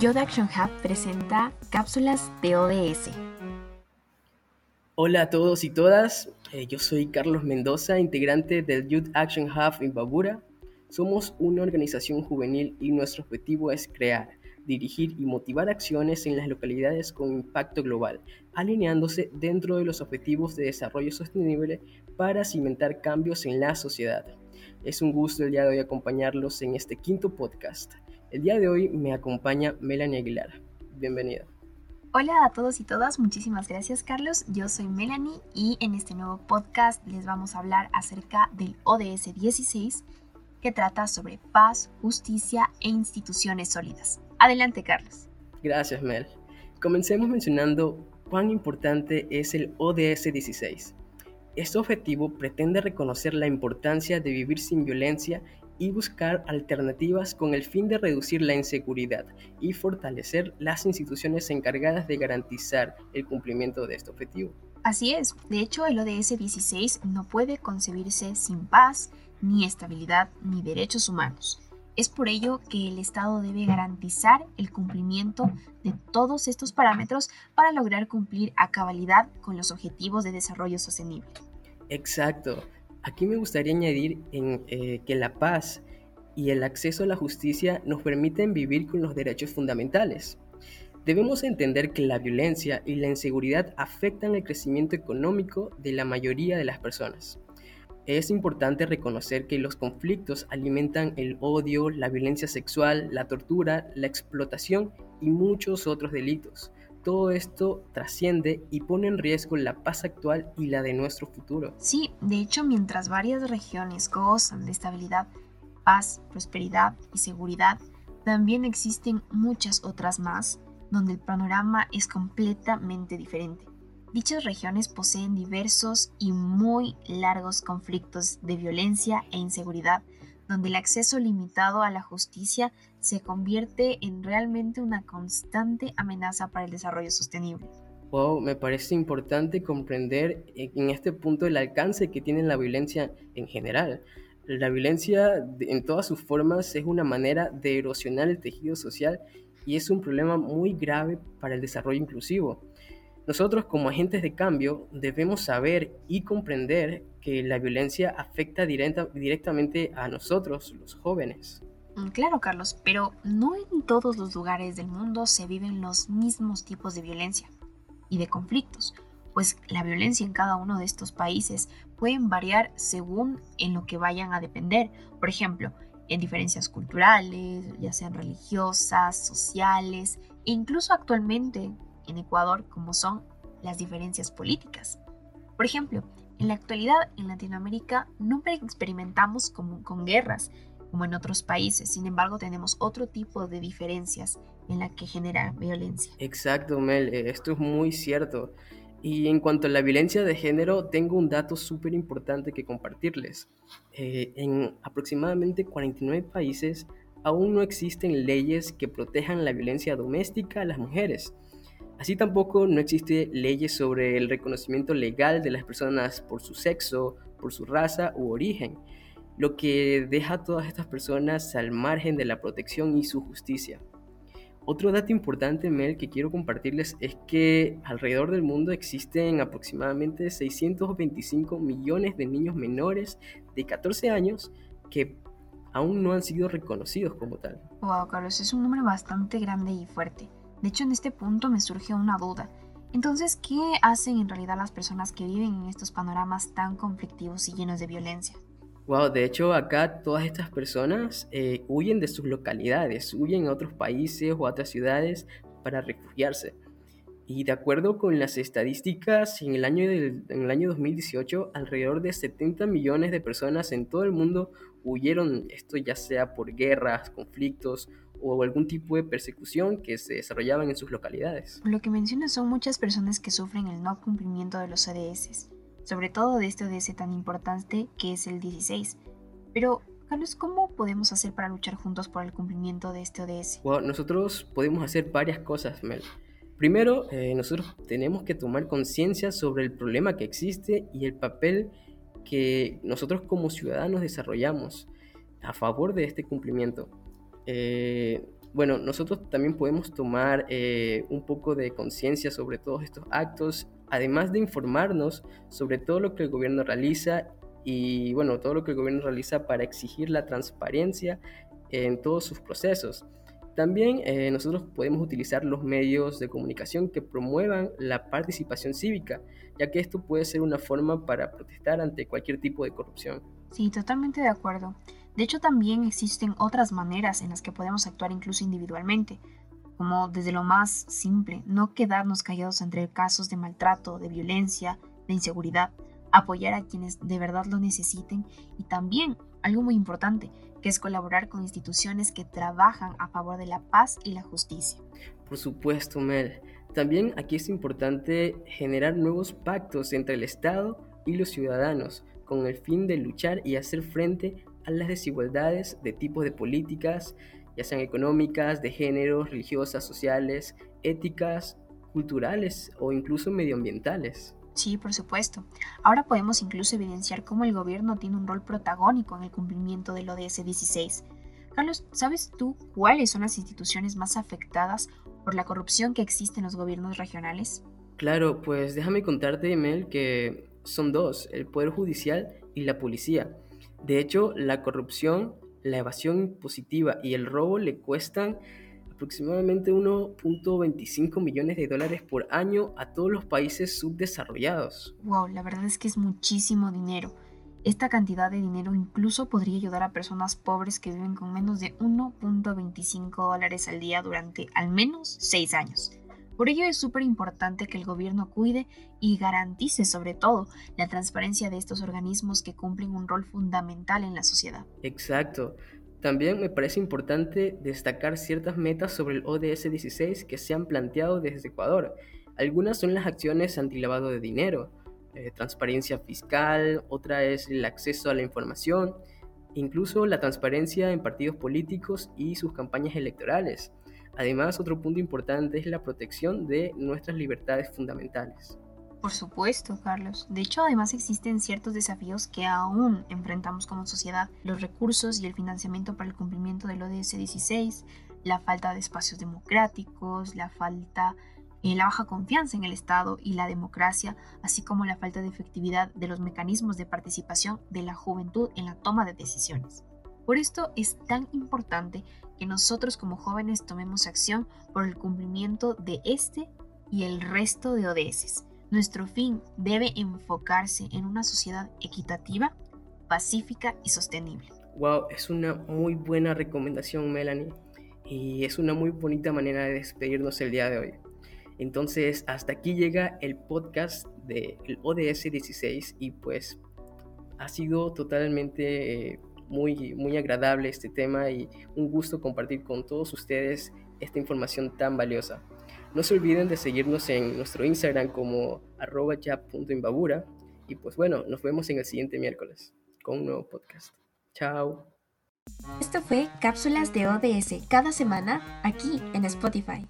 Youth Action Hub presenta cápsulas de ODS. Hola a todos y todas, eh, yo soy Carlos Mendoza, integrante del Youth Action Hub en Babura. Somos una organización juvenil y nuestro objetivo es crear, dirigir y motivar acciones en las localidades con impacto global, alineándose dentro de los objetivos de desarrollo sostenible para cimentar cambios en la sociedad. Es un gusto el día de hoy acompañarlos en este quinto podcast. El día de hoy me acompaña Melanie Aguilar. Bienvenida. Hola a todos y todas, muchísimas gracias Carlos. Yo soy Melanie y en este nuevo podcast les vamos a hablar acerca del ODS 16 que trata sobre paz, justicia e instituciones sólidas. Adelante Carlos. Gracias Mel. Comencemos mencionando cuán importante es el ODS 16. Este objetivo pretende reconocer la importancia de vivir sin violencia y buscar alternativas con el fin de reducir la inseguridad y fortalecer las instituciones encargadas de garantizar el cumplimiento de este objetivo. Así es, de hecho el ODS 16 no puede concebirse sin paz, ni estabilidad, ni derechos humanos. Es por ello que el Estado debe garantizar el cumplimiento de todos estos parámetros para lograr cumplir a cabalidad con los objetivos de desarrollo sostenible. Exacto. Aquí me gustaría añadir eh, que la paz y el acceso a la justicia nos permiten vivir con los derechos fundamentales. Debemos entender que la violencia y la inseguridad afectan el crecimiento económico de la mayoría de las personas. Es importante reconocer que los conflictos alimentan el odio, la violencia sexual, la tortura, la explotación y muchos otros delitos. Todo esto trasciende y pone en riesgo la paz actual y la de nuestro futuro. Sí, de hecho, mientras varias regiones gozan de estabilidad, paz, prosperidad y seguridad, también existen muchas otras más donde el panorama es completamente diferente. Dichas regiones poseen diversos y muy largos conflictos de violencia e inseguridad, donde el acceso limitado a la justicia se convierte en realmente una constante amenaza para el desarrollo sostenible. Me parece importante comprender en este punto el alcance que tiene la violencia en general. La violencia en todas sus formas es una manera de erosionar el tejido social y es un problema muy grave para el desarrollo inclusivo. Nosotros como agentes de cambio debemos saber y comprender que la violencia afecta directamente a nosotros, los jóvenes. Mm, claro, Carlos, pero no en todos los lugares del mundo se viven los mismos tipos de violencia y de conflictos, pues la violencia en cada uno de estos países pueden variar según en lo que vayan a depender. Por ejemplo, en diferencias culturales, ya sean religiosas, sociales e incluso actualmente en Ecuador como son las diferencias políticas. Por ejemplo, en la actualidad en Latinoamérica no experimentamos como, con guerras como en otros países, sin embargo tenemos otro tipo de diferencias en la que genera violencia. Exacto, Mel, eh, esto es muy cierto. Y en cuanto a la violencia de género, tengo un dato súper importante que compartirles. Eh, en aproximadamente 49 países aún no existen leyes que protejan la violencia doméstica a las mujeres. Así tampoco no existe leyes sobre el reconocimiento legal de las personas por su sexo, por su raza u origen, lo que deja a todas estas personas al margen de la protección y su justicia. Otro dato importante, Mel, que quiero compartirles es que alrededor del mundo existen aproximadamente 625 millones de niños menores de 14 años que aún no han sido reconocidos como tal. Wow, Carlos, es un número bastante grande y fuerte. De hecho, en este punto me surge una duda. Entonces, ¿qué hacen en realidad las personas que viven en estos panoramas tan conflictivos y llenos de violencia? Wow, de hecho acá todas estas personas eh, huyen de sus localidades, huyen a otros países o a otras ciudades para refugiarse. Y de acuerdo con las estadísticas, en el, año en el año 2018, alrededor de 70 millones de personas en todo el mundo huyeron, esto ya sea por guerras, conflictos o algún tipo de persecución que se desarrollaban en sus localidades. Lo que mencionas son muchas personas que sufren el no cumplimiento de los ODS, sobre todo de este ODS tan importante que es el 16. Pero, Carlos, ¿cómo podemos hacer para luchar juntos por el cumplimiento de este ODS? Bueno, nosotros podemos hacer varias cosas, Mel. Primero, eh, nosotros tenemos que tomar conciencia sobre el problema que existe y el papel que nosotros como ciudadanos desarrollamos a favor de este cumplimiento. Eh, bueno, nosotros también podemos tomar eh, un poco de conciencia sobre todos estos actos, además de informarnos sobre todo lo que el gobierno realiza y, bueno, todo lo que el gobierno realiza para exigir la transparencia en todos sus procesos. También eh, nosotros podemos utilizar los medios de comunicación que promuevan la participación cívica, ya que esto puede ser una forma para protestar ante cualquier tipo de corrupción. Sí, totalmente de acuerdo. De hecho, también existen otras maneras en las que podemos actuar incluso individualmente, como desde lo más simple, no quedarnos callados entre casos de maltrato, de violencia, de inseguridad, apoyar a quienes de verdad lo necesiten y también, algo muy importante, que es colaborar con instituciones que trabajan a favor de la paz y la justicia. Por supuesto, Mel. También aquí es importante generar nuevos pactos entre el Estado y los ciudadanos con el fin de luchar y hacer frente a las desigualdades de tipos de políticas, ya sean económicas, de género, religiosas, sociales, éticas, culturales o incluso medioambientales. Sí, por supuesto. Ahora podemos incluso evidenciar cómo el gobierno tiene un rol protagónico en el cumplimiento del ODS 16. Carlos, ¿sabes tú cuáles son las instituciones más afectadas por la corrupción que existe en los gobiernos regionales? Claro, pues déjame contarte, Mel, que son dos, el Poder Judicial y la Policía. De hecho, la corrupción, la evasión impositiva y el robo le cuestan aproximadamente 1.25 millones de dólares por año a todos los países subdesarrollados. Wow, la verdad es que es muchísimo dinero. Esta cantidad de dinero incluso podría ayudar a personas pobres que viven con menos de 1.25 dólares al día durante al menos 6 años. Por ello es súper importante que el gobierno cuide y garantice sobre todo la transparencia de estos organismos que cumplen un rol fundamental en la sociedad. Exacto. También me parece importante destacar ciertas metas sobre el ODS 16 que se han planteado desde Ecuador. Algunas son las acciones antilavado de dinero, eh, transparencia fiscal, otra es el acceso a la información, incluso la transparencia en partidos políticos y sus campañas electorales. Además, otro punto importante es la protección de nuestras libertades fundamentales. Por supuesto, Carlos. De hecho, además existen ciertos desafíos que aún enfrentamos como sociedad. Los recursos y el financiamiento para el cumplimiento del ODS 16, la falta de espacios democráticos, la falta, eh, la baja confianza en el Estado y la democracia, así como la falta de efectividad de los mecanismos de participación de la juventud en la toma de decisiones. Por esto es tan importante que nosotros como jóvenes tomemos acción por el cumplimiento de este y el resto de ODS nuestro fin debe enfocarse en una sociedad equitativa, pacífica y sostenible. Wow, es una muy buena recomendación, Melanie. Y es una muy bonita manera de despedirnos el día de hoy. Entonces, hasta aquí llega el podcast del ODS 16 y pues ha sido totalmente eh, muy, muy agradable este tema y un gusto compartir con todos ustedes esta información tan valiosa. No se olviden de seguirnos en nuestro Instagram como arroba. Y pues bueno, nos vemos en el siguiente miércoles con un nuevo podcast. Chao. Esto fue Cápsulas de ODS cada semana aquí en Spotify.